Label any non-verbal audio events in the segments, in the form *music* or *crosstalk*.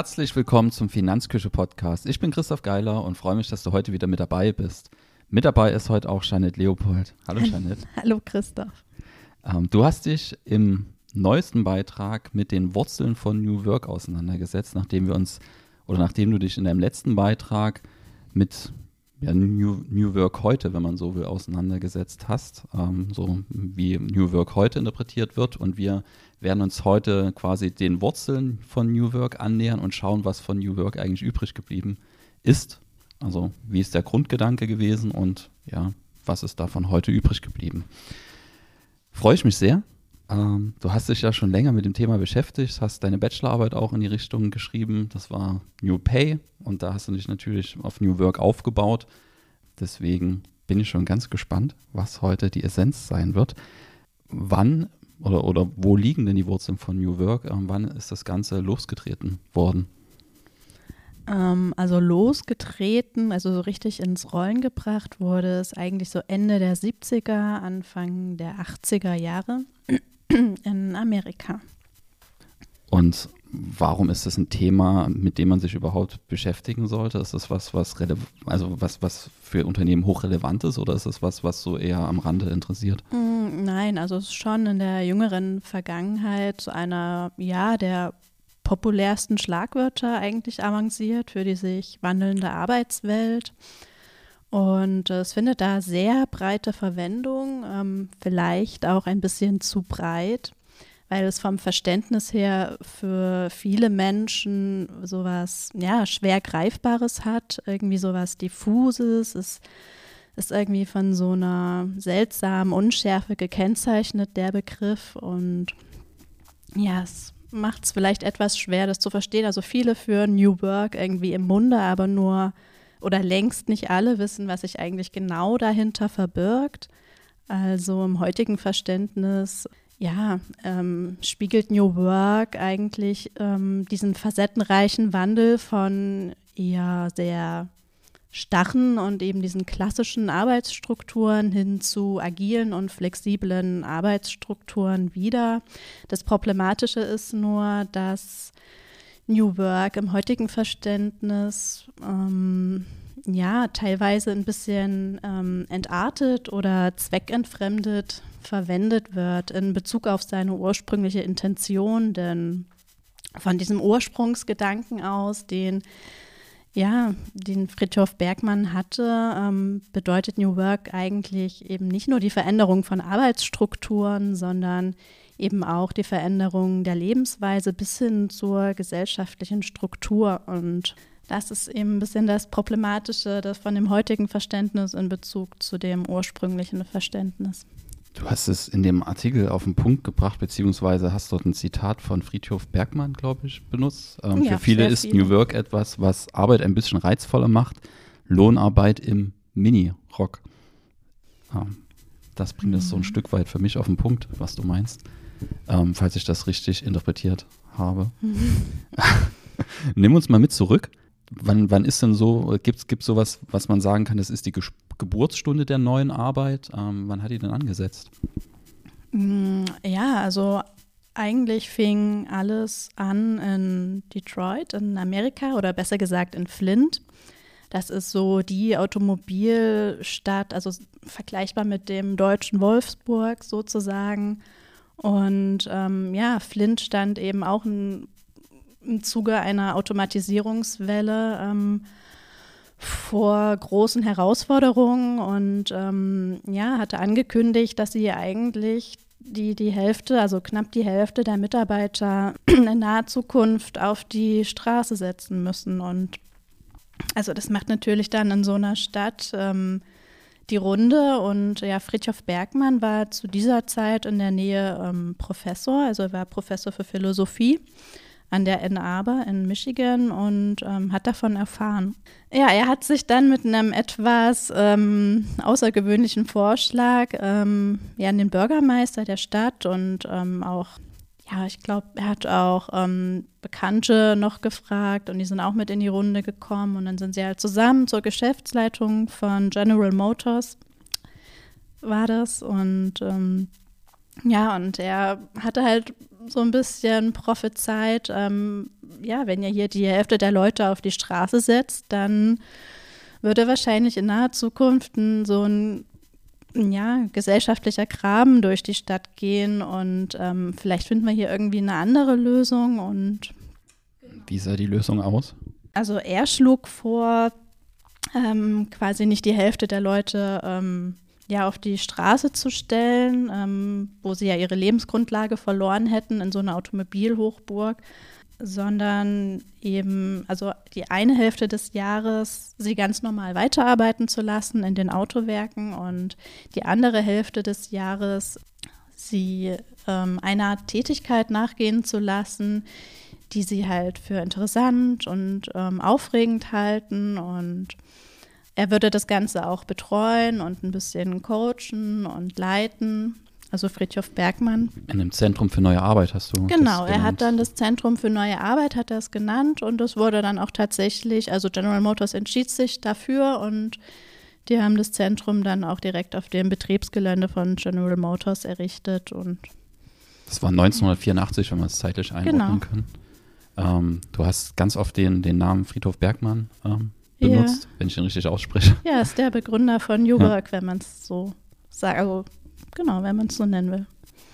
Herzlich willkommen zum Finanzküche Podcast. Ich bin Christoph Geiler und freue mich, dass du heute wieder mit dabei bist. Mit dabei ist heute auch Janet Leopold. Hallo Janet. *laughs* Hallo Christoph. Ähm, du hast dich im neuesten Beitrag mit den Wurzeln von New Work auseinandergesetzt, nachdem wir uns oder nachdem du dich in deinem letzten Beitrag mit ja, New, New Work heute, wenn man so will, auseinandergesetzt hast, ähm, so wie New Work heute interpretiert wird. Und wir werden uns heute quasi den Wurzeln von New Work annähern und schauen, was von New Work eigentlich übrig geblieben ist. Also wie ist der Grundgedanke gewesen und ja, was ist davon heute übrig geblieben. Freue ich mich sehr. Ähm, du hast dich ja schon länger mit dem Thema beschäftigt, hast deine Bachelorarbeit auch in die Richtung geschrieben. Das war New Pay und da hast du dich natürlich auf New Work aufgebaut. Deswegen bin ich schon ganz gespannt, was heute die Essenz sein wird. Wann oder, oder wo liegen denn die Wurzeln von New Work? Ähm, wann ist das Ganze losgetreten worden? Ähm, also losgetreten, also so richtig ins Rollen gebracht wurde es eigentlich so Ende der 70er, Anfang der 80er Jahre *clears throat* in Amerika. Und warum ist das ein Thema, mit dem man sich überhaupt beschäftigen sollte? Ist das was, was also was, was für Unternehmen hochrelevant ist oder ist das was, was so eher am Rande interessiert? Mm, nein, also es ist schon in der jüngeren Vergangenheit zu einer, ja, der populärsten Schlagwörter eigentlich avanciert für die sich wandelnde Arbeitswelt. Und es findet da sehr breite Verwendung, ähm, vielleicht auch ein bisschen zu breit, weil es vom Verständnis her für viele Menschen sowas ja, schwer Greifbares hat, irgendwie sowas Diffuses. Es ist irgendwie von so einer seltsamen Unschärfe gekennzeichnet, der Begriff. Und ja, es macht es vielleicht etwas schwer, das zu verstehen. Also viele führen New Work irgendwie im Munde, aber nur oder längst nicht alle wissen, was sich eigentlich genau dahinter verbirgt. Also im heutigen Verständnis, ja, ähm, spiegelt New Work eigentlich ähm, diesen facettenreichen Wandel von eher sehr starren und eben diesen klassischen Arbeitsstrukturen hin zu agilen und flexiblen Arbeitsstrukturen wieder. Das Problematische ist nur, dass New Work im heutigen Verständnis ähm, ja teilweise ein bisschen ähm, entartet oder zweckentfremdet verwendet wird in Bezug auf seine ursprüngliche Intention, denn von diesem Ursprungsgedanken aus, den ja, den Friedhof Bergmann hatte, ähm, bedeutet New Work eigentlich eben nicht nur die Veränderung von Arbeitsstrukturen, sondern eben auch die Veränderung der Lebensweise bis hin zur gesellschaftlichen Struktur. Und das ist eben ein bisschen das Problematische das von dem heutigen Verständnis in Bezug zu dem ursprünglichen Verständnis. Du hast es in dem Artikel auf den Punkt gebracht, beziehungsweise hast dort ein Zitat von Friedhof Bergmann, glaube ich, benutzt. Ähm, ja, für viele ist viele. New Work etwas, was Arbeit ein bisschen reizvoller macht. Lohnarbeit im Mini-Rock. Ähm, das bringt es mhm. so ein mhm. Stück weit für mich auf den Punkt, was du meinst ähm, falls ich das richtig interpretiert habe. *laughs* *laughs* Mhm. Nimm uns mal mit zurück. Wann, wann ist denn so, gibt es sowas, was man sagen kann, das ist die Ge Geburtsstunde der neuen Arbeit? Ähm, wann hat die denn angesetzt? Mm, ja, also eigentlich fing alles an in Detroit, in Amerika oder besser gesagt in Flint. Das ist so die Automobilstadt, also vergleichbar mit dem deutschen Wolfsburg sozusagen. Und ähm, ja, Flint stand eben auch in, im Zuge einer Automatisierungswelle ähm, vor großen Herausforderungen und ähm, ja, hatte angekündigt, dass sie eigentlich die, die Hälfte, also knapp die Hälfte der Mitarbeiter *clears throat* in naher Zukunft auf die Straße setzen müssen. Und also das macht natürlich dann in so einer Stadt ähm, die Runde und ja, Friedhof Bergmann war zu dieser Zeit in der Nähe ähm, Professor, also er war Professor für Philosophie an der Ann Arbor in Michigan und ähm, hat davon erfahren. Ja, er hat sich dann mit einem etwas ähm, außergewöhnlichen Vorschlag ähm, ja, an den Bürgermeister der Stadt und ähm, auch ja, ich glaube, er hat auch ähm, Bekannte noch gefragt und die sind auch mit in die Runde gekommen und dann sind sie halt zusammen zur Geschäftsleitung von General Motors war das und ähm, Ja, und er hatte halt so ein bisschen prophezeit, ähm, ja, wenn ihr hier die Hälfte der Leute auf die Straße setzt, dann würde wahrscheinlich in naher Zukunft so ein ja, gesellschaftlicher Graben durch die Stadt gehen und ähm, vielleicht finden wir hier irgendwie eine andere Lösung und wie sah die Lösung aus? Also er schlug vor, ähm, quasi nicht die Hälfte der Leute ähm, ja auf die Straße zu stellen, ähm, wo sie ja ihre Lebensgrundlage verloren hätten in so einer Automobilhochburg, sondern eben, also die eine Hälfte des Jahres sie ganz normal weiterarbeiten zu lassen in den Autowerken und die andere Hälfte des Jahres sie ähm, einer Tätigkeit nachgehen zu lassen, die sie halt für interessant und ähm, aufregend halten und er würde das Ganze auch betreuen und ein bisschen coachen und leiten. Also Friedhof Bergmann. In dem Zentrum für neue Arbeit hast du. Genau, er hat dann das Zentrum für neue Arbeit, hat er es genannt und es wurde dann auch tatsächlich, also General Motors entschied sich dafür und die haben das Zentrum dann auch direkt auf dem Betriebsgelände von General Motors errichtet und das war 1984, wenn wir es zeitlich einordnen genau. können. Ähm, du hast ganz oft den, den Namen Friedhof Bergmann ähm, benutzt, ja. wenn ich ihn richtig ausspreche. Ja, ist der Begründer von Juberg, ja. wenn man es so sagt. Also, genau, wenn man es so nennen will.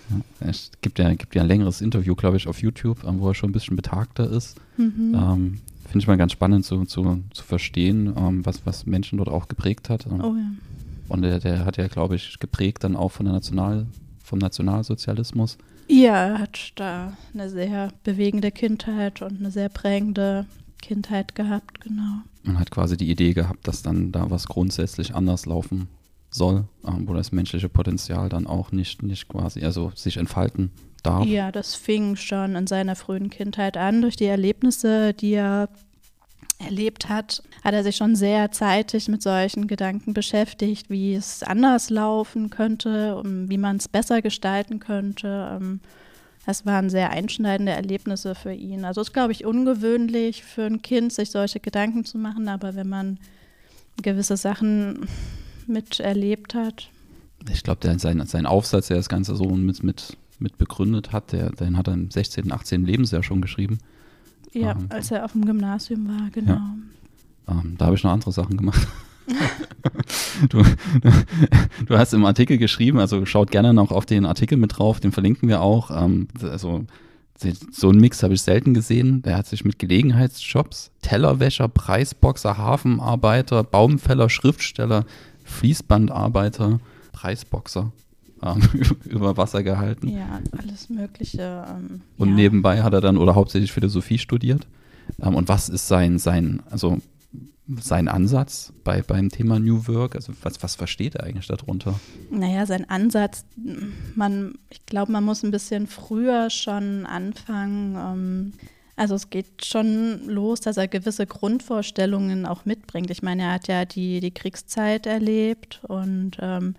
Ja, es gibt ja, gibt ja ein längeres Interview, glaube ich, auf YouTube, ähm, wo er schon ein bisschen betagter ist. Mhm. Ähm, Finde ich mal ganz spannend zu, zu, zu verstehen, ähm, was, was Menschen dort auch geprägt hat. Ähm, oh ja. Und der, der hat ja, glaube ich, geprägt dann auch von der National, vom Nationalsozialismus. Ja, er hat da eine sehr bewegende Kindheit und eine sehr prägende Kindheit gehabt, genau. Man hat quasi die Idee gehabt, dass dann da was grundsätzlich anders laufen soll, ähm, wo das menschliche Potenzial dann auch nicht, nicht quasi, also sich entfalten darf. Ja, das fing schon in seiner frühen Kindheit an, durch die Erlebnisse, die er erlebt hat, hat er sich schon sehr zeitig mit solchen Gedanken beschäftigt, wie es anders laufen könnte, wie man es besser gestalten könnte. Ähm, das waren sehr einschneidende Erlebnisse für ihn. Also es ist, glaube ich, ungewöhnlich für ein Kind, sich solche Gedanken zu machen, aber wenn man gewisse Sachen miterlebt hat. Ich glaube, sein, sein Aufsatz, der das Ganze so mit, mit, mit begründet hat, der, den hat er im 16., 18. Lebensjahr schon geschrieben. Ja, ähm, als er auf dem Gymnasium war, genau. Ja. Ähm, da habe ich noch andere Sachen gemacht. *laughs* du, du, hast im Artikel geschrieben, also schaut gerne noch auf den Artikel mit drauf, den verlinken wir auch. Ähm, also so einen Mix habe ich selten gesehen. Der hat sich mit Gelegenheitsjobs, Tellerwäscher, Preisboxer, Hafenarbeiter, Baumfäller, Schriftsteller, Fließbandarbeiter, Preisboxer *laughs* ähm, über Wasser gehalten. Ja, alles Mögliche. Ähm, und ja. nebenbei hat er dann oder hauptsächlich Philosophie studiert. Ähm, und was ist sein, sein, also sein Ansatz bei, beim Thema New Work? Also was, was versteht er eigentlich darunter? Naja, sein Ansatz, man, ich glaube, man muss ein bisschen früher schon anfangen. Ähm, also es geht schon los, dass er gewisse Grundvorstellungen auch mitbringt. Ich meine, er hat ja die, die Kriegszeit erlebt und ähm,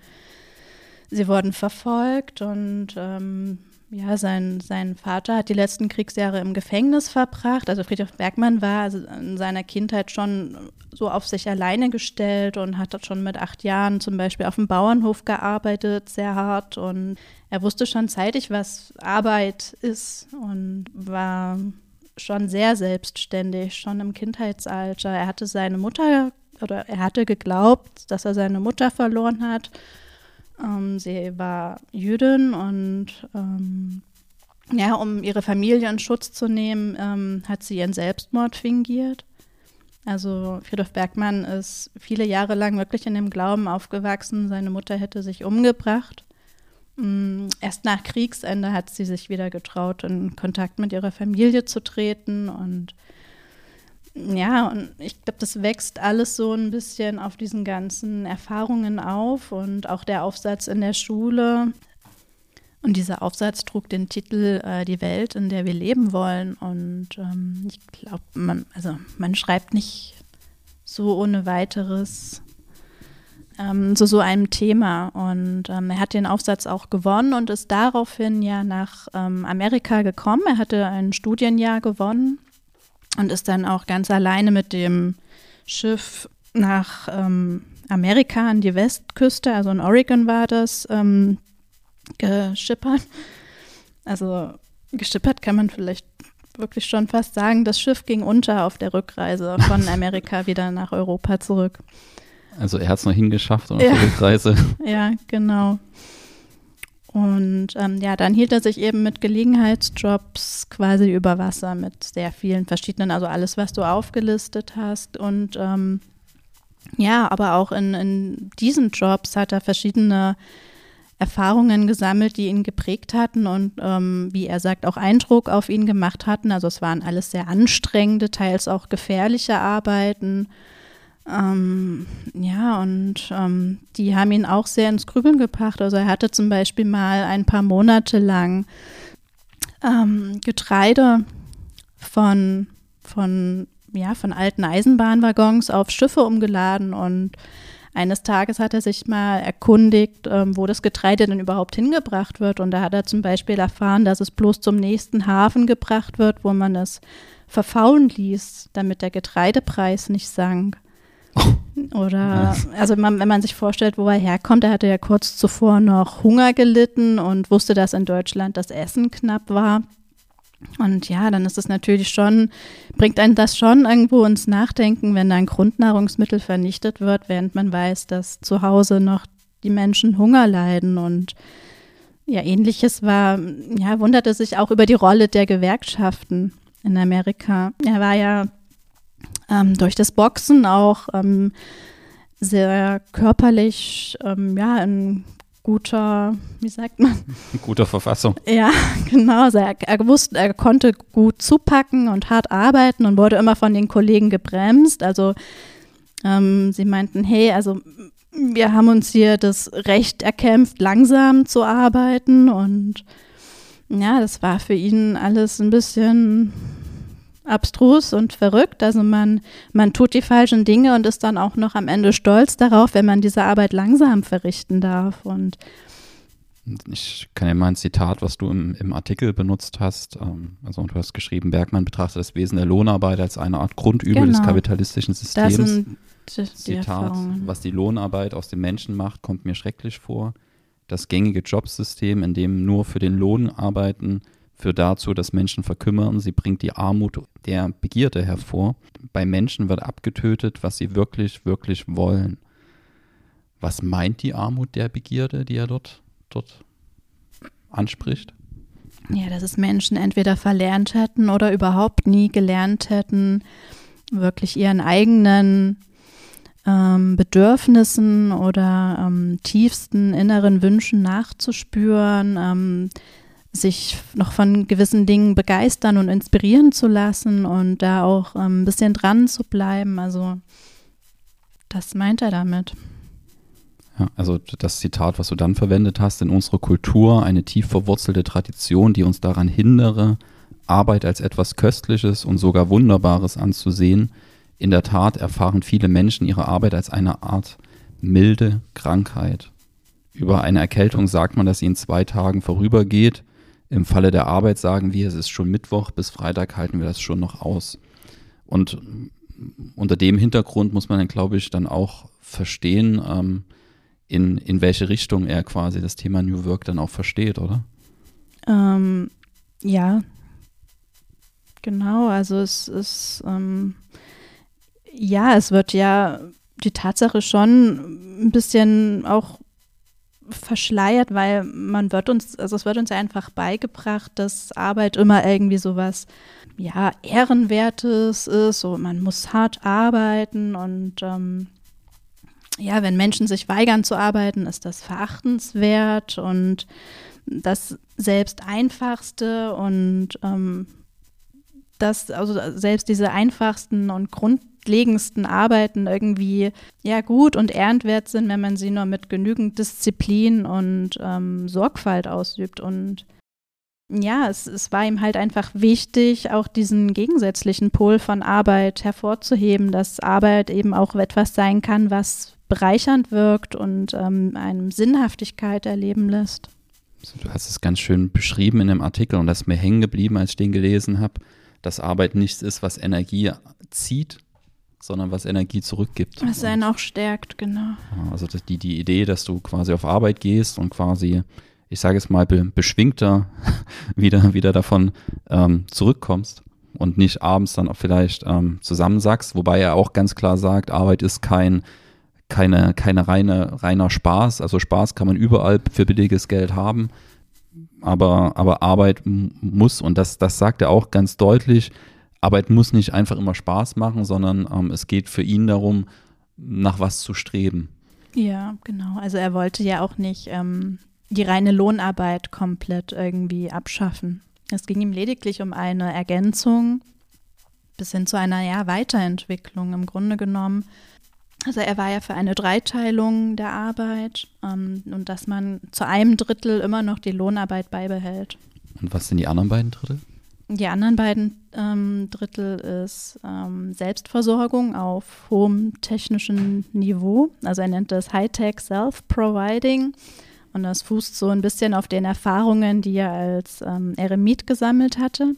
sie wurden verfolgt und ähm, ja, sein, sein Vater hat die letzten Kriegsjahre im Gefängnis verbracht. Also Friedrich Bergmann war also in seiner Kindheit schon so auf sich alleine gestellt und hat schon mit acht Jahren zum Beispiel auf dem Bauernhof gearbeitet, sehr hart. Und er wusste schon zeitig, was Arbeit ist und war schon sehr selbstständig, schon im Kindheitsalter. Er hatte seine Mutter oder er hatte geglaubt, dass er seine Mutter verloren hat ähm, sie war Jüdin und ähm, ja, um ihre Familie in Schutz zu nehmen, ähm, hat sie ihren Selbstmord fingiert. Also Friedhof Bergmann ist viele Jahre lang wirklich in dem Glauben aufgewachsen, seine Mutter hätte sich umgebracht. Mm, erst nach Kriegsende hat sie sich wieder getraut, in Kontakt mit ihrer Familie zu treten und ja, und ich glaube, das wächst alles so ein bisschen auf diesen ganzen Erfahrungen auf und auch der Aufsatz in der Schule. Und dieser Aufsatz trug den Titel äh, Die Welt, in der wir leben wollen. Und ähm, ich glaube, man, also man schreibt nicht so ohne weiteres ähm, zu so einem Thema. Und ähm, er hat den Aufsatz auch gewonnen und ist daraufhin ja nach ähm, Amerika gekommen. Er hatte ein Studienjahr gewonnen und ist dann auch ganz alleine mit dem Schiff nach ähm, Amerika an die Westküste, also in Oregon war das, ähm, geschippert. Also geschippert kann man vielleicht wirklich schon fast sagen, das Schiff ging unter auf der Rückreise von Amerika *laughs* wieder nach Europa zurück. Also er hat es noch hingeschafft auf ja. Rückreise. *laughs* Ja, genau. Und ähm, ja, dann hielt er sich eben mit Gelegenheitsjobs quasi über Wasser mit sehr vielen verschiedenen, also alles, was du aufgelistet hast. Und ähm, ja, aber auch in, in diesen Jobs hat er verschiedene Erfahrungen gesammelt, die ihn geprägt hatten und ähm, wie er sagt, auch Eindruck auf ihn gemacht hatten. Also es waren alles sehr anstrengende, teils auch gefährliche Arbeiten. Ähm, ja, und ähm, die haben ihn auch sehr ins Grübeln gebracht. Also er hatte zum Beispiel mal ein paar Monate lang ähm, Getreide von, von, ja, von alten Eisenbahnwaggons auf Schiffe umgeladen und eines Tages hat er sich mal erkundigt, ähm, wo das Getreide denn überhaupt hingebracht wird. Und da hat er zum Beispiel erfahren, dass es bloß zum nächsten Hafen gebracht wird, wo man es verfaulen ließ, damit der Getreidepreis nicht sank. Oder, also man, wenn man sich vorstellt, wo er herkommt, er hatte ja kurz zuvor noch Hunger gelitten und wusste, dass in Deutschland das Essen knapp war. Und ja, dann ist es natürlich schon, bringt einen das schon irgendwo ins Nachdenken, wenn ein Grundnahrungsmittel vernichtet wird, während man weiß, dass zu Hause noch die Menschen Hunger leiden. Und ja, ähnliches war, ja, wunderte sich auch über die Rolle der Gewerkschaften in Amerika. Er war ja ähm, durch das Boxen auch ähm, sehr körperlich, ähm, ja, in guter, wie sagt man? In *laughs* guter Verfassung. Ja, genau. Also er, er wusste, er konnte gut zupacken und hart arbeiten und wurde immer von den Kollegen gebremst. Also ähm, sie meinten, hey, also wir haben uns hier das Recht erkämpft, langsam zu arbeiten und ja, das war für ihn alles ein bisschen abstrus und verrückt. Also man, man tut die falschen Dinge und ist dann auch noch am Ende stolz darauf, wenn man diese Arbeit langsam verrichten darf. Und ich kann ja mal ein Zitat, was du im, im Artikel benutzt hast. Ähm, also du hast geschrieben, Bergmann betrachtet das Wesen der Lohnarbeit als eine Art Grundübel genau. des kapitalistischen Systems. Das sind die, die Zitat, was die Lohnarbeit aus dem Menschen macht, kommt mir schrecklich vor. Das gängige Jobsystem, in dem nur für den Lohn arbeiten, führt dazu, dass Menschen verkümmern. Sie bringt die Armut der Begierde hervor. Bei Menschen wird abgetötet, was sie wirklich, wirklich wollen. Was meint die Armut der Begierde, die er dort, dort anspricht? Ja, dass es Menschen entweder verlernt hätten oder überhaupt nie gelernt hätten, wirklich ihren eigenen ähm, Bedürfnissen oder ähm, tiefsten inneren Wünschen nachzuspüren, ähm, sich noch von gewissen Dingen begeistern und inspirieren zu lassen und da auch ähm, ein bisschen dran zu bleiben. Also das meint er damit. Ja, also das Zitat, was du dann verwendet hast, in unserer Kultur eine tief verwurzelte Tradition, die uns daran hindere, Arbeit als etwas Köstliches und sogar Wunderbares anzusehen. In der Tat erfahren viele Menschen ihre Arbeit als eine Art milde Krankheit. Über eine Erkältung sagt man, dass sie in zwei Tagen vorübergeht. Im Falle der Arbeit sagen wir, es ist schon Mittwoch, bis Freitag halten wir das schon noch aus. Und unter dem Hintergrund muss man dann, glaube ich, dann auch verstehen, ähm, in, in welche Richtung er quasi das Thema New Work dann auch versteht, oder? Ähm, ja, genau. Also es ist, ähm, ja, es wird ja die Tatsache schon ein bisschen auch verschleiert, weil man wird uns, also es wird uns einfach beigebracht, dass Arbeit immer irgendwie sowas, ja, Ehrenwertes ist, so man muss hart arbeiten und ähm, ja, wenn Menschen sich weigern zu arbeiten, ist das verachtenswert und das selbst einfachste und ähm, das, also selbst diese einfachsten und grund grundlegendsten Arbeiten irgendwie ja gut und ehrenswert sind, wenn man sie nur mit genügend Disziplin und ähm, Sorgfalt ausübt. Und ja, es, es war ihm halt einfach wichtig, auch diesen gegensätzlichen Pol von Arbeit hervorzuheben, dass Arbeit eben auch etwas sein kann, was bereichernd wirkt und ähm, einem Sinnhaftigkeit erleben lässt. Du hast es ganz schön beschrieben in dem Artikel und das ist mir hängen geblieben, als ich den gelesen habe, dass Arbeit nichts ist, was Energie zieht, sondern was Energie zurückgibt. Was einen auch stärkt, genau. Also die, die Idee, dass du quasi auf Arbeit gehst und quasi ich sage es mal, be beschwingter *laughs* wieder, wieder davon ähm, zurückkommst und nicht abends dann auch vielleicht ähm, zusammensackst, wobei er auch ganz klar sagt, Arbeit ist kein, keine, keine reine, reiner Spaß. Also Spaß kann man überall für billiges Geld haben, aber, aber Arbeit muss, und das, das sagt er auch ganz deutlich, Arbeit muss nicht einfach immer Spaß machen, sondern ähm, es geht für ihn darum, nach was zu streben. Ja, genau. Also er wollte ja auch nicht ähm, die reine Lohnarbeit komplett irgendwie abschaffen. Es ging ihm lediglich um eine Ergänzung bis hin zu einer ja, Weiterentwicklung im Grunde genommen. Also er war ja für eine Dreiteilung der Arbeit ähm, und dass man zu einem Drittel immer noch die Lohnarbeit beibehält. Und was sind die anderen beiden Drittel? Die anderen beiden ähm, Drittel ist ähm, Selbstversorgung auf hohem technischen Niveau. Also er nennt das Hightech Self-Providing. Und das fußt so ein bisschen auf den Erfahrungen, die er als ähm, Eremit gesammelt hatte.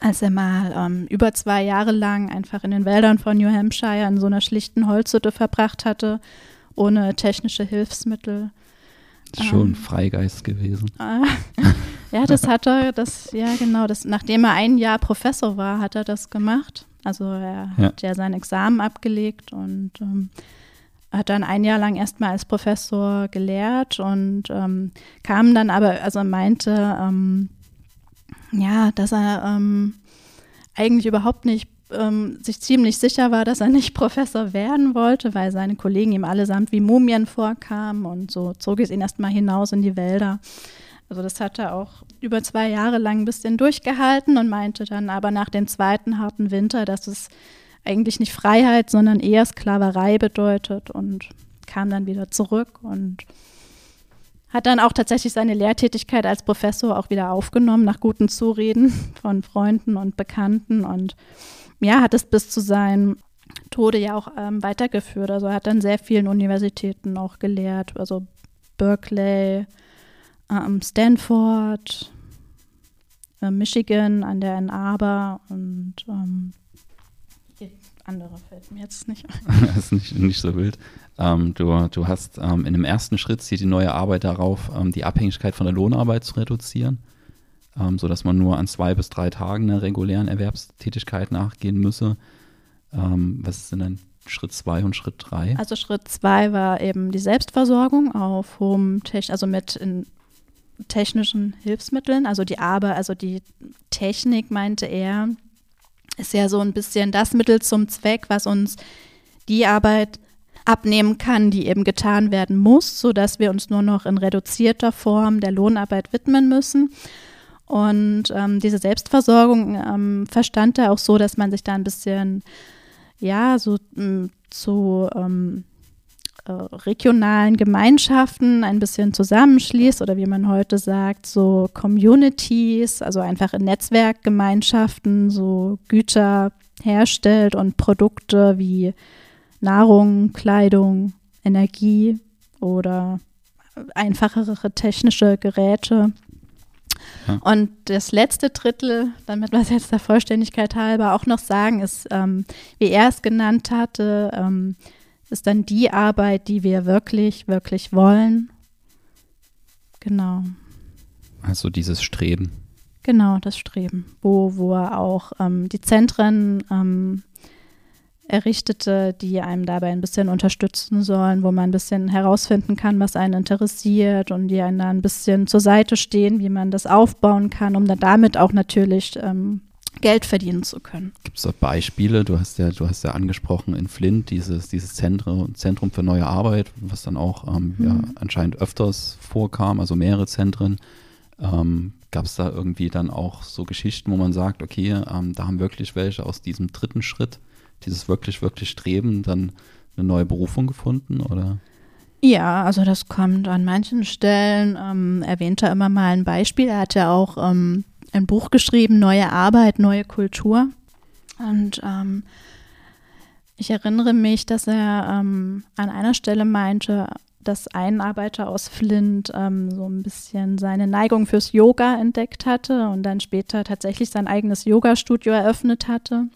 Als er mal ähm, über zwei Jahre lang einfach in den Wäldern von New Hampshire in so einer schlichten Holzhütte verbracht hatte, ohne technische Hilfsmittel. Schon ähm, Freigeist gewesen. Äh, *laughs* ja, das hat er, das, ja genau, das, nachdem er ein Jahr Professor war, hat er das gemacht. Also er ja. hat ja sein Examen abgelegt und ähm, hat dann ein Jahr lang erstmal als Professor gelehrt und ähm, kam dann aber, also meinte, ähm, ja, dass er ähm, eigentlich überhaupt nicht ähm, sich ziemlich sicher war, dass er nicht *laughs* Professor werden wollte, weil seine Kollegen ihm allesamt wie Mumien vorkamen und so zog es ihn erstmal hinaus in die Wälder. Also das hat er auch über zwei Jahre lang ein bisschen durchgehalten und meinte dann aber nach dem zweiten harten Winter, dass es eigentlich nicht Freiheit, sondern eher Sklaverei bedeutet und kam dann wieder zurück und hat dann auch tatsächlich seine Lehrtätigkeit als Professor auch wieder aufgenommen, nach guten Zureden von Freunden und Bekannten und ja, hat es bis zu seinem Tode ja auch ähm, weitergeführt. Also er hat an sehr vielen Universitäten auch gelehrt, also Berkeley, ähm, Stanford, äh, Michigan an der Ann Arbor und ähm, andere fällt mir jetzt nicht ein. *laughs* das ist nicht, nicht so wild. Ähm, du, du hast ähm, in dem ersten Schritt zieht die neue Arbeit darauf, ähm, die Abhängigkeit von der Lohnarbeit zu reduzieren, ähm, sodass man nur an zwei bis drei Tagen einer regulären Erwerbstätigkeit nachgehen müsse. Ähm, was sind denn Schritt zwei und Schritt drei? Also Schritt zwei war eben die Selbstversorgung auf hohem Techn also mit technischen Hilfsmitteln, also die Arbeit, also die Technik meinte er, ist ja so ein bisschen das Mittel zum Zweck, was uns die Arbeit abnehmen kann, die eben getan werden muss, sodass wir uns nur noch in reduzierter Form der Lohnarbeit widmen müssen. Und ähm, diese Selbstversorgung ähm, verstand er auch so, dass man sich da ein bisschen, ja, so m, zu ähm, äh, regionalen Gemeinschaften ein bisschen zusammenschließt oder wie man heute sagt, so Communities, also einfach in Netzwerkgemeinschaften so Güter herstellt und Produkte wie Nahrung, Kleidung, Energie oder einfachere technische Geräte. Ja. Und das letzte Drittel, damit wir es jetzt der Vollständigkeit halber auch noch sagen, ist, ähm, wie er es genannt hatte, ähm, ist dann die Arbeit, die wir wirklich, wirklich wollen. Genau. Also dieses Streben. Genau, das Streben, wo, wo er auch ähm, die Zentren ähm, errichtete, die einem dabei ein bisschen unterstützen sollen, wo man ein bisschen herausfinden kann, was einen interessiert und die einen da ein bisschen zur Seite stehen, wie man das aufbauen kann, um dann damit auch natürlich ähm, Geld verdienen zu können. Gibt es da Beispiele? Du hast ja, du hast ja angesprochen in Flint dieses, dieses Zentrum, Zentrum für neue Arbeit, was dann auch ähm, mhm. ja, anscheinend öfters vorkam, also mehrere Zentren. Ähm, Gab es da irgendwie dann auch so Geschichten, wo man sagt, okay, ähm, da haben wirklich welche aus diesem dritten Schritt, dieses wirklich, wirklich Streben, dann eine neue Berufung gefunden oder? Ja, also das kommt an manchen Stellen, ähm, erwähnt er immer mal ein Beispiel. Er hat ja auch ähm, ein Buch geschrieben, Neue Arbeit, neue Kultur. Und ähm, ich erinnere mich, dass er ähm, an einer Stelle meinte, dass ein Arbeiter aus Flint ähm, so ein bisschen seine Neigung fürs Yoga entdeckt hatte und dann später tatsächlich sein eigenes Yoga-Studio eröffnet hatte.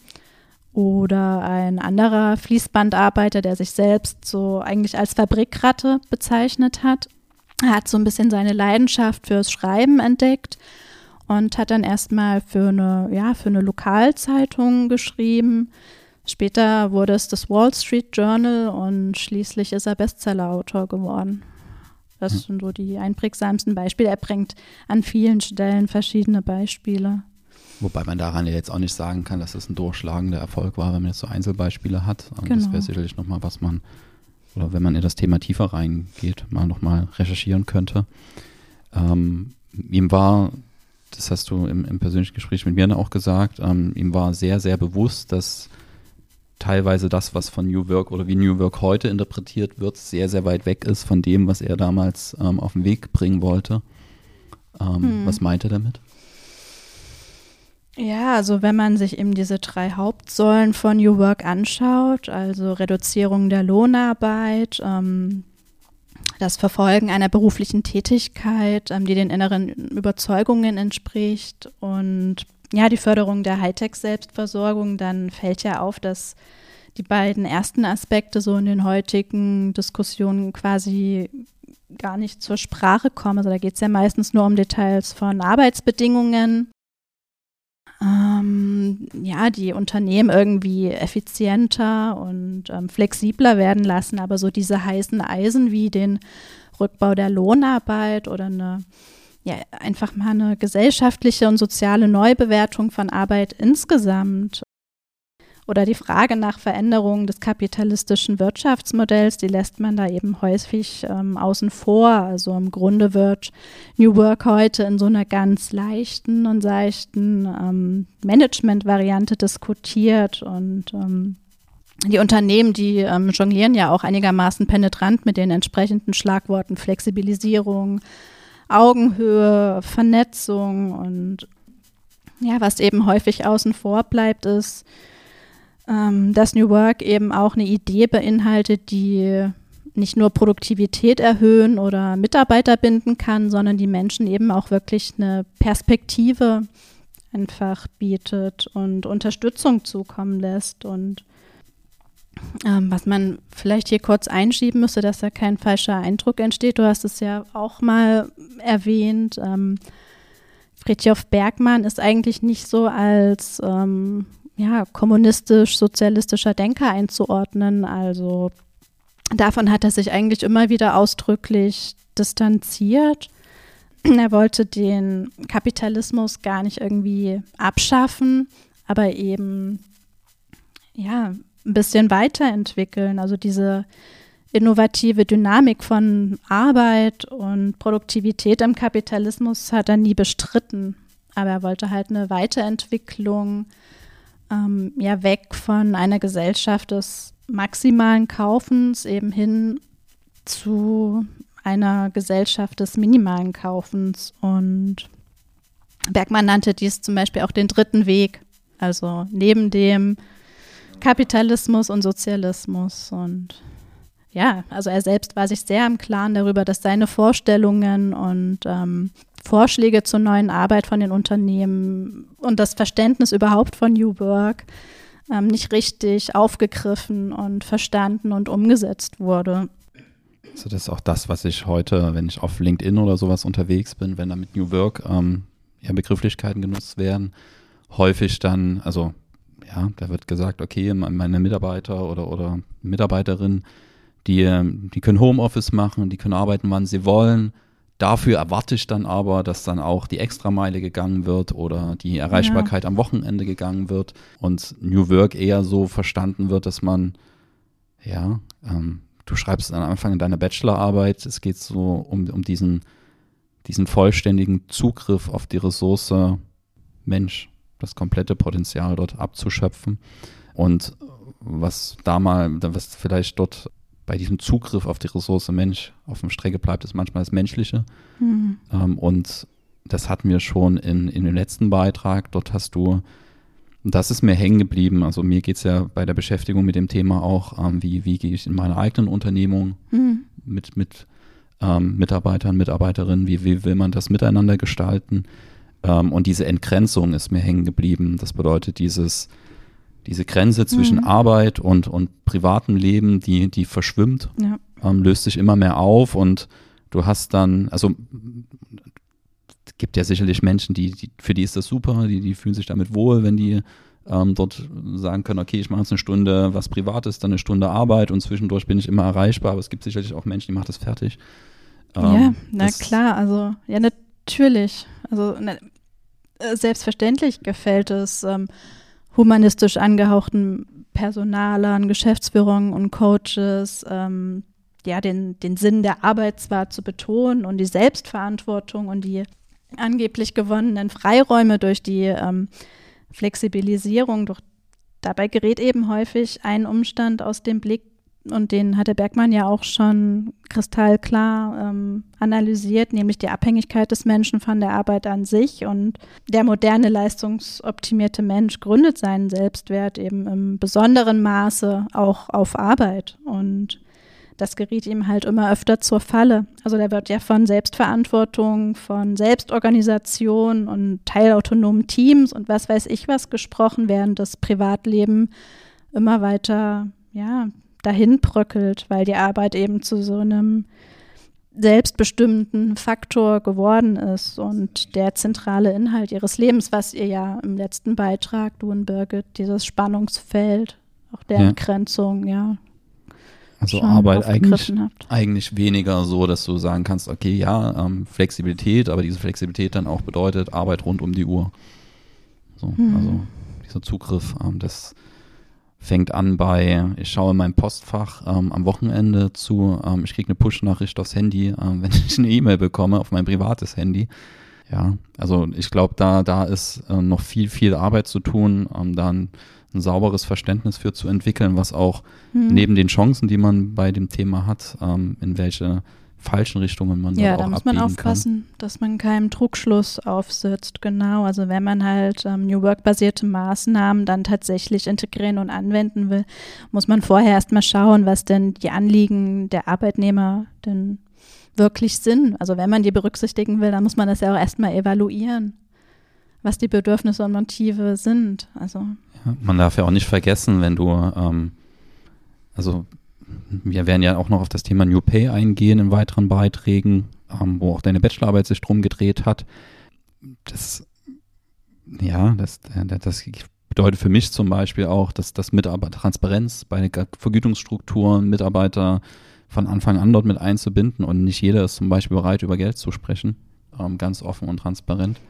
Oder ein anderer Fließbandarbeiter, der sich selbst so eigentlich als Fabrikratte bezeichnet hat Er hat so ein bisschen seine Leidenschaft fürs Schreiben entdeckt und hat dann erstmal für eine, ja, für eine Lokalzeitung geschrieben. Später wurde es das Wall Street Journal und schließlich ist er Bestsellerautor geworden. Das hm. sind so die einprägsamsten Beispiele. Er bringt an vielen Stellen verschiedene Beispiele. Wobei man daran ja jetzt auch nicht sagen kann, dass es ein durchschlagender Erfolg war, wenn man jetzt so Einzelbeispiele hat. Genau. Das wäre sicherlich nochmal, was man, oder wenn man in das Thema tiefer reingeht, mal nochmal recherchieren könnte. Ähm, ihm war, das hast du im, im, persönlichen Gespräch mit mir auch gesagt, ähm, ihm war sehr, sehr bewusst, dass teilweise das, was von New Work oder wie New Work heute interpretiert wird, sehr, sehr weit weg ist von dem, was er damals ähm, auf den Weg bringen wollte. Ähm, hm. Was meint er damit? Ja, also wenn man sich eben diese drei Hauptsäulen von New Work anschaut, also Reduzierung der Lohnarbeit, ähm, das Verfolgen einer beruflichen Tätigkeit, ähm, die den inneren Überzeugungen entspricht und ja, die Förderung der Hightech-Selbstversorgung, dann fällt ja auf, dass die beiden ersten Aspekte so in den heutigen Diskussionen quasi gar nicht zur Sprache kommen. Also da geht es ja meistens nur um Details von Arbeitsbedingungen. Ähm, ja, die Unternehmen irgendwie effizienter und ähm, flexibler werden lassen, aber so diese heißen Eisen wie den Rückbau der Lohnarbeit oder eine ja, einfach mal eine gesellschaftliche und soziale Neubewertung von Arbeit insgesamt. Oder die Frage nach Veränderungen des kapitalistischen Wirtschaftsmodells, die lässt man da eben häufig ähm, außen vor. Also im Grunde wird New Work heute in so einer ganz leichten und seichten ähm, Management-Variante diskutiert und ähm, die Unternehmen, die ähm, jonglieren ja auch einigermaßen penetrant mit den entsprechenden Schlagworten Flexibilisierung, Augenhöhe, Vernetzung und ja, was eben häufig außen vor bleibt, ist, ähm, dass New Work eben auch eine Idee beinhaltet, die nicht nur Produktivität erhöhen oder Mitarbeiter binden kann, sondern die Menschen eben auch wirklich eine Perspektive einfach bietet und Unterstützung zukommen lässt und ähm, was man vielleicht hier kurz einschieben müsste, dass da kein falscher Eindruck entsteht. Du hast es ja auch mal erwähnt. Ähm, Fritjof Bergmann ist eigentlich nicht so als ähm, ja, kommunistisch-sozialistischer Denker einzuordnen. Also davon hat er sich eigentlich immer wieder ausdrücklich distanziert. Er wollte den Kapitalismus gar nicht irgendwie abschaffen, aber eben ja, ein bisschen weiterentwickeln. Also diese innovative Dynamik von Arbeit und Produktivität im Kapitalismus hat er nie bestritten. Aber er wollte halt eine Weiterentwicklung ähm, ja weg von einer Gesellschaft des maximalen Kaufens eben hin zu einer Gesellschaft des minimalen Kaufens. Und Bergmann nannte dies zum Beispiel auch den dritten Weg. Also neben dem Kapitalismus und Sozialismus. Und ja, also er selbst war sich sehr im Klaren darüber, dass seine Vorstellungen und ähm, Vorschläge zur neuen Arbeit von den Unternehmen und das Verständnis überhaupt von New Work ähm, nicht richtig aufgegriffen und verstanden und umgesetzt wurde. Also das ist auch das, was ich heute, wenn ich auf LinkedIn oder sowas unterwegs bin, wenn da mit New Work ähm, ja, Begrifflichkeiten genutzt werden, häufig dann, also ja, da wird gesagt, okay, meine Mitarbeiter oder, oder Mitarbeiterin, die, die können Homeoffice machen, die können arbeiten, wann sie wollen. Dafür erwarte ich dann aber, dass dann auch die Extrameile gegangen wird oder die Erreichbarkeit ja. am Wochenende gegangen wird und New Work eher so verstanden wird, dass man, ja, ähm, du schreibst am Anfang in deiner Bachelorarbeit, es geht so um, um diesen, diesen vollständigen Zugriff auf die Ressource Mensch das komplette Potenzial dort abzuschöpfen. Und was da mal, was vielleicht dort bei diesem Zugriff auf die Ressource Mensch auf dem Strecke bleibt, ist manchmal das Menschliche. Mhm. Ähm, und das hatten wir schon in, in dem letzten Beitrag. Dort hast du, das ist mir hängen geblieben. Also mir geht es ja bei der Beschäftigung mit dem Thema auch, ähm, wie, wie gehe ich in meiner eigenen Unternehmung mhm. mit, mit ähm, Mitarbeitern, Mitarbeiterinnen, wie, wie will man das miteinander gestalten? Ähm, und diese Entgrenzung ist mir hängen geblieben. Das bedeutet, dieses, diese Grenze zwischen mhm. Arbeit und, und privatem Leben, die, die verschwimmt, ja. ähm, löst sich immer mehr auf und Du hast dann, also es gibt ja sicherlich Menschen, die, die, für die ist das super, die, die fühlen sich damit wohl, wenn die ähm, dort sagen können, okay, ich mache jetzt eine Stunde was Privates, dann eine Stunde Arbeit und zwischendurch bin ich immer erreichbar, aber es gibt sicherlich auch Menschen, die machen das fertig. Ähm, ja, na klar, also ja, natürlich. Also ne, selbstverständlich gefällt es ähm, humanistisch angehauchten Personalern, Geschäftsführern und Coaches, ähm, ja, den, den Sinn der Arbeit zwar zu betonen und die Selbstverantwortung und die angeblich gewonnenen Freiräume durch die ähm, Flexibilisierung. Doch dabei gerät eben häufig ein Umstand aus dem Blick, und den hat der Bergmann ja auch schon kristallklar ähm, analysiert, nämlich die Abhängigkeit des Menschen von der Arbeit an sich. Und der moderne, leistungsoptimierte Mensch gründet seinen Selbstwert eben im besonderen Maße auch auf Arbeit. Und das geriet ihm halt immer öfter zur Falle. Also da wird ja von Selbstverantwortung, von Selbstorganisation und teilautonomen Teams und was weiß ich was gesprochen, während das Privatleben immer weiter, ja, dahin bröckelt, weil die Arbeit eben zu so einem selbstbestimmten Faktor geworden ist und der zentrale Inhalt ihres Lebens, was ihr ja im letzten Beitrag, du und Birgit, dieses Spannungsfeld, auch der ja. Entgrenzung, ja, also Arbeit eigentlich, eigentlich weniger so, dass du sagen kannst, okay, ja, ähm, Flexibilität, aber diese Flexibilität dann auch bedeutet Arbeit rund um die Uhr. So, hm. Also dieser Zugriff, ähm, das fängt an bei, ich schaue in mein Postfach ähm, am Wochenende zu, ähm, ich kriege eine Push-Nachricht aufs Handy, ähm, *laughs* wenn ich eine E-Mail bekomme auf mein privates Handy. Ja, also ich glaube, da, da ist äh, noch viel, viel Arbeit zu tun, ähm, dann ein sauberes Verständnis für zu entwickeln, was auch hm. neben den Chancen, die man bei dem Thema hat, ähm, in welche falschen Richtungen man ja, da muss man aufpassen, kann. dass man keinen Trugschluss aufsetzt. Genau, also wenn man halt ähm, New Work-basierte Maßnahmen dann tatsächlich integrieren und anwenden will, muss man vorher erstmal schauen, was denn die Anliegen der Arbeitnehmer denn wirklich sind. Also wenn man die berücksichtigen will, dann muss man das ja auch erstmal evaluieren, was die Bedürfnisse und Motive sind. Also man darf ja auch nicht vergessen, wenn du, ähm, also wir werden ja auch noch auf das Thema New Pay eingehen in weiteren Beiträgen, ähm, wo auch deine Bachelorarbeit sich drum gedreht hat. Das, ja, das, das bedeutet für mich zum Beispiel auch, dass das Mitarbeiter Transparenz bei Vergütungsstrukturen, Mitarbeiter von Anfang an dort mit einzubinden und nicht jeder ist zum Beispiel bereit, über Geld zu sprechen, ähm, ganz offen und transparent.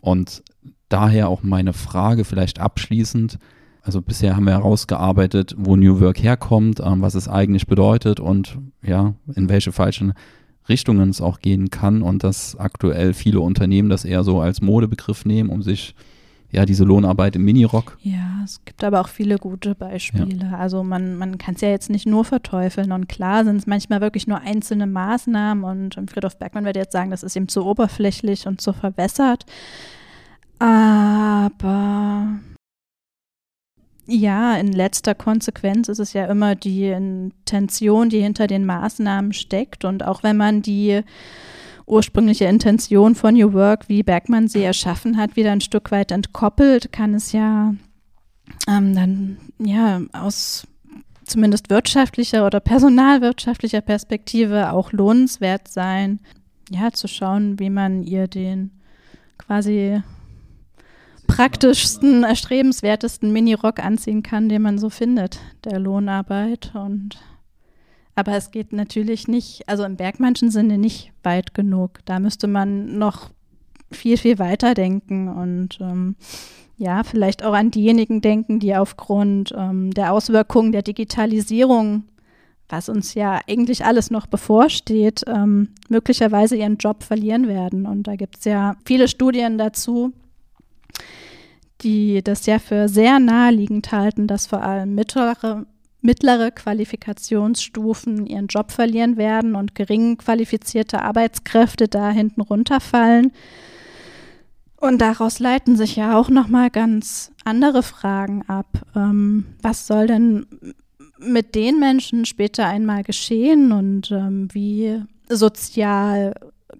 Und daher auch meine Frage vielleicht abschließend. Also bisher haben wir herausgearbeitet, wo New Work herkommt, ähm, was es eigentlich bedeutet und ja, in welche falschen Richtungen es auch gehen kann und dass aktuell viele Unternehmen das eher so als Modebegriff nehmen, um sich ja diese Lohnarbeit im Minirock. Ja, es gibt aber auch viele gute Beispiele. Ja. Also man, man kann es ja jetzt nicht nur verteufeln und klar sind es manchmal wirklich nur einzelne Maßnahmen und Friedhof Bergmann würde jetzt sagen, das ist ihm zu oberflächlich und zu verwässert. Aber ja, in letzter Konsequenz ist es ja immer die Intention, die hinter den Maßnahmen steckt. Und auch wenn man die ursprüngliche Intention von New Work, wie Bergmann sie erschaffen hat, wieder ein Stück weit entkoppelt, kann es ja ähm, dann ja aus zumindest wirtschaftlicher oder personalwirtschaftlicher Perspektive auch lohnenswert sein, ja, zu schauen, wie man ihr den quasi praktischsten, erstrebenswertesten Minirock anziehen kann, den man so findet, der Lohnarbeit. Und aber es geht natürlich nicht, also im Bergmannschen Sinne nicht weit genug. Da müsste man noch viel, viel weiter denken und ähm, ja, vielleicht auch an diejenigen denken, die aufgrund ähm, der Auswirkungen der Digitalisierung, was uns ja eigentlich alles noch bevorsteht, ähm, möglicherweise ihren Job verlieren werden. Und da gibt es ja viele Studien dazu, die das ja für sehr naheliegend halten, dass vor allem mittlere, mittlere Qualifikationsstufen ihren Job verlieren werden und gering qualifizierte Arbeitskräfte da hinten runterfallen. Und daraus leiten sich ja auch nochmal ganz andere Fragen ab. Ähm, was soll denn mit den Menschen später einmal geschehen und ähm, wie sozial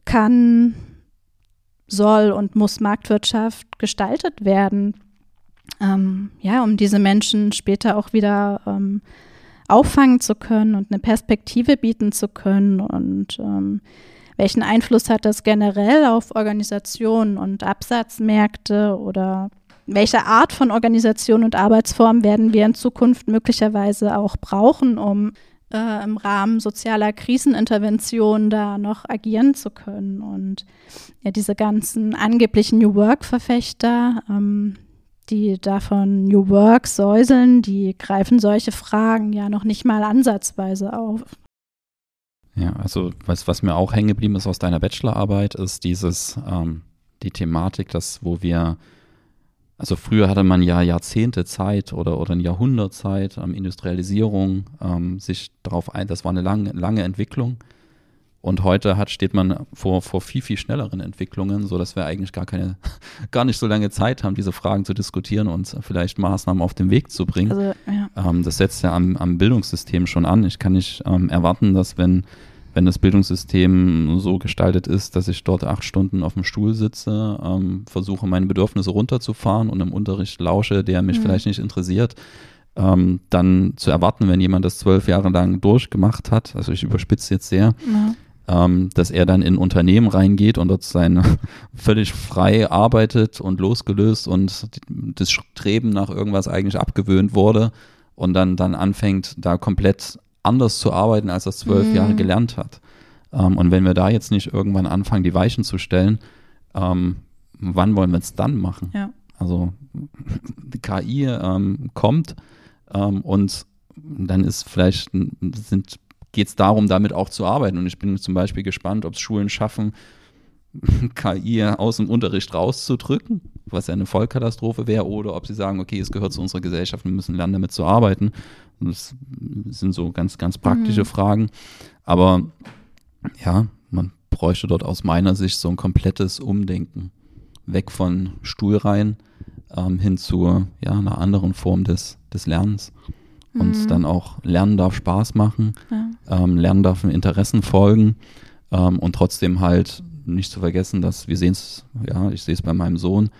kann soll und muss Marktwirtschaft gestaltet werden, ähm, ja, um diese Menschen später auch wieder ähm, auffangen zu können und eine Perspektive bieten zu können und ähm, welchen Einfluss hat das generell auf Organisationen und Absatzmärkte oder welche Art von Organisation und Arbeitsform werden wir in Zukunft möglicherweise auch brauchen, um äh, im Rahmen sozialer Krisenintervention da noch agieren zu können. Und ja, diese ganzen angeblichen New Work-Verfechter, ähm, die davon New Work säuseln, die greifen solche Fragen ja noch nicht mal ansatzweise auf. Ja, also was, was mir auch hängen geblieben ist aus deiner Bachelorarbeit, ist dieses, ähm, die Thematik, dass wo wir also früher hatte man ja Jahrzehnte Zeit oder, oder ein Jahrhundert Zeit, ähm, Industrialisierung, ähm, sich darauf ein, das war eine lange, lange Entwicklung. Und heute hat, steht man vor, vor viel, viel schnelleren Entwicklungen, sodass wir eigentlich gar keine, *laughs* gar nicht so lange Zeit haben, diese Fragen zu diskutieren und vielleicht Maßnahmen auf den Weg zu bringen. Also, ja. ähm, das setzt ja am, am Bildungssystem schon an. Ich kann nicht ähm, erwarten, dass wenn wenn das Bildungssystem so gestaltet ist, dass ich dort acht Stunden auf dem Stuhl sitze, ähm, versuche meine Bedürfnisse runterzufahren und im Unterricht lausche, der mich mhm. vielleicht nicht interessiert, ähm, dann zu erwarten, wenn jemand das zwölf Jahre lang durchgemacht hat, also ich überspitze jetzt sehr, ja. ähm, dass er dann in Unternehmen reingeht und dort sein *laughs* völlig frei arbeitet und losgelöst und das Streben nach irgendwas eigentlich abgewöhnt wurde und dann, dann anfängt, da komplett anders zu arbeiten, als er zwölf mhm. Jahre gelernt hat. Ähm, und wenn wir da jetzt nicht irgendwann anfangen, die Weichen zu stellen, ähm, wann wollen wir es dann machen? Ja. Also die KI ähm, kommt ähm, und dann ist vielleicht sind geht es darum, damit auch zu arbeiten. Und ich bin zum Beispiel gespannt, ob es Schulen schaffen, *laughs* KI aus dem Unterricht rauszudrücken, was ja eine Vollkatastrophe wäre, oder ob sie sagen, okay, es gehört zu unserer Gesellschaft, wir müssen lernen, damit zu arbeiten. Das sind so ganz, ganz praktische mhm. Fragen. Aber ja, man bräuchte dort aus meiner Sicht so ein komplettes Umdenken. Weg von Stuhlreihen ähm, hin zu ja, einer anderen Form des, des Lernens. Und mhm. dann auch Lernen darf Spaß machen, ja. ähm, Lernen darf Interessen folgen ähm, und trotzdem halt nicht zu vergessen, dass wir sehen es, ja, ich sehe es bei meinem Sohn,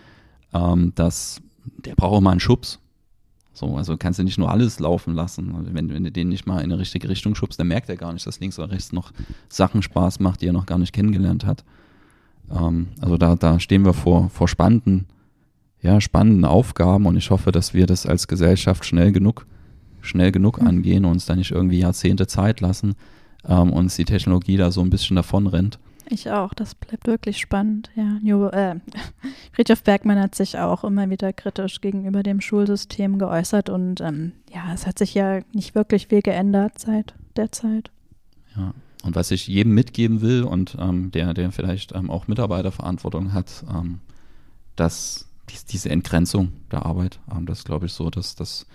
ähm, dass der braucht auch mal einen Schubs. So, also kannst du nicht nur alles laufen lassen. Also wenn, wenn du den nicht mal in eine richtige Richtung schubst, dann merkt er gar nicht, dass links oder rechts noch Sachen Spaß macht, die er noch gar nicht kennengelernt hat. Ähm, also da, da stehen wir vor, vor spannenden, ja, spannenden Aufgaben und ich hoffe, dass wir das als Gesellschaft schnell genug, schnell genug mhm. angehen und uns da nicht irgendwie Jahrzehnte Zeit lassen, ähm, uns die Technologie da so ein bisschen davon rennt. Ich auch, das bleibt wirklich spannend. Ja, New, äh, *laughs* Bergmann hat sich auch immer wieder kritisch gegenüber dem Schulsystem geäußert und ähm, ja, es hat sich ja nicht wirklich viel geändert seit der Zeit. Ja, und was ich jedem mitgeben will und ähm, der, der vielleicht ähm, auch Mitarbeiterverantwortung hat, ähm, dass dies, diese Entgrenzung der Arbeit, ähm, das glaube ich so, dass das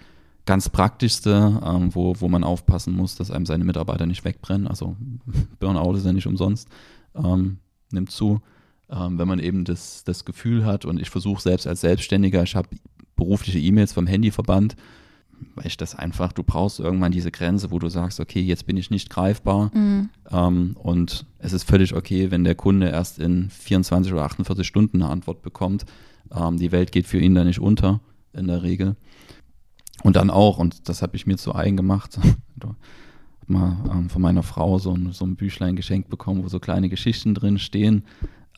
ganz Praktischste, ähm, wo, wo man aufpassen muss, dass einem seine Mitarbeiter nicht wegbrennen. Also *laughs* Burnout ist ja nicht umsonst ähm, nimmt zu. Ähm, wenn man eben das, das Gefühl hat und ich versuche selbst als Selbstständiger, ich habe berufliche E-Mails vom Handyverband, weil ich das einfach, du brauchst irgendwann diese Grenze, wo du sagst, okay, jetzt bin ich nicht greifbar mhm. ähm, und es ist völlig okay, wenn der Kunde erst in 24 oder 48 Stunden eine Antwort bekommt. Ähm, die Welt geht für ihn da nicht unter, in der Regel. Und dann auch, und das habe ich mir zu eigen gemacht, *laughs* mal ähm, von meiner Frau so ein, so ein Büchlein geschenkt bekommen, wo so kleine Geschichten drin stehen.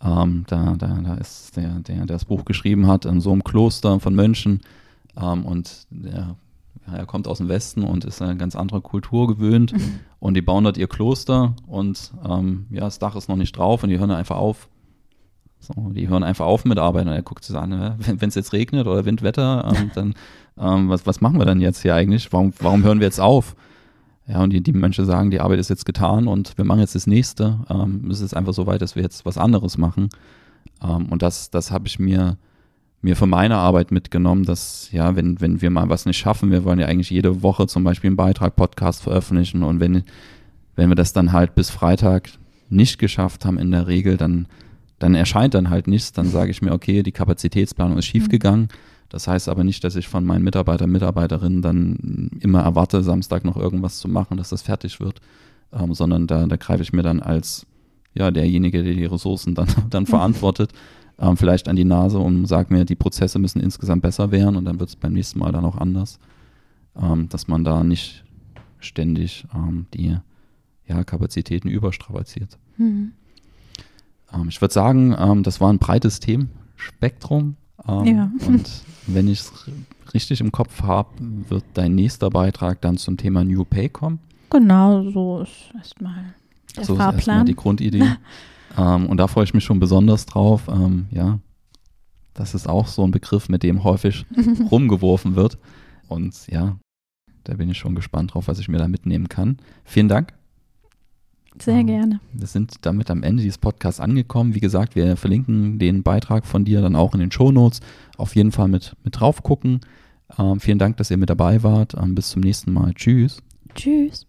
Ähm, da, da, da ist der, der, der das Buch geschrieben hat, in so einem Kloster von Mönchen. Ähm, und der, ja, er kommt aus dem Westen und ist eine ganz andere Kultur gewöhnt. Mhm. Und die bauen dort ihr Kloster und ähm, ja, das Dach ist noch nicht drauf und die hören einfach auf. So, die hören einfach auf mit Arbeiten. Und er guckt sich an, wenn es jetzt regnet oder Windwetter, ähm, *laughs* dann ähm, was, was machen wir dann jetzt hier eigentlich? Warum, warum hören wir jetzt auf? Ja, und die, die Menschen sagen, die Arbeit ist jetzt getan und wir machen jetzt das nächste. Ähm, es ist einfach so weit, dass wir jetzt was anderes machen. Ähm, und das, das habe ich mir, mir für meine Arbeit mitgenommen, dass, ja, wenn, wenn wir mal was nicht schaffen, wir wollen ja eigentlich jede Woche zum Beispiel einen Beitrag, Podcast veröffentlichen und wenn, wenn wir das dann halt bis Freitag nicht geschafft haben in der Regel, dann, dann erscheint dann halt nichts. Dann sage ich mir, okay, die Kapazitätsplanung ist schiefgegangen. Mhm das heißt aber nicht, dass ich von meinen Mitarbeitern, Mitarbeiterinnen dann immer erwarte, Samstag noch irgendwas zu machen, dass das fertig wird, ähm, sondern da, da greife ich mir dann als ja, derjenige, der die Ressourcen dann, *laughs* dann verantwortet, *laughs* ähm, vielleicht an die Nase und sagt mir, die Prozesse müssen insgesamt besser werden und dann wird es beim nächsten Mal dann auch anders. Ähm, dass man da nicht ständig ähm, die ja, Kapazitäten überstrapaziert. Mhm. Ähm, ich würde sagen, ähm, das war ein breites Themenspektrum. Ähm, Ja. Und *laughs* wenn ich es richtig im Kopf habe, wird dein nächster Beitrag dann zum Thema New Pay kommen. Genau, so ist erstmal der so ist erstmal Fahrplan. die Grundidee. *laughs* ähm, und da freue ich mich schon besonders drauf. Ähm, ja, das ist auch so ein Begriff, mit dem häufig *laughs* rumgeworfen wird. Und ja, da bin ich schon gespannt drauf, was ich mir da mitnehmen kann. Vielen Dank. Sehr Ähm, gerne. Wir sind damit am Ende dieses Podcasts angekommen. Wie gesagt, wir verlinken den Beitrag von dir dann auch in den Shownotes. Auf jeden Fall mit, mit drauf gucken. Ähm, vielen Dank, dass ihr mit dabei wart. Ähm, bis zum nächsten Mal. Tschüss. Tschüss.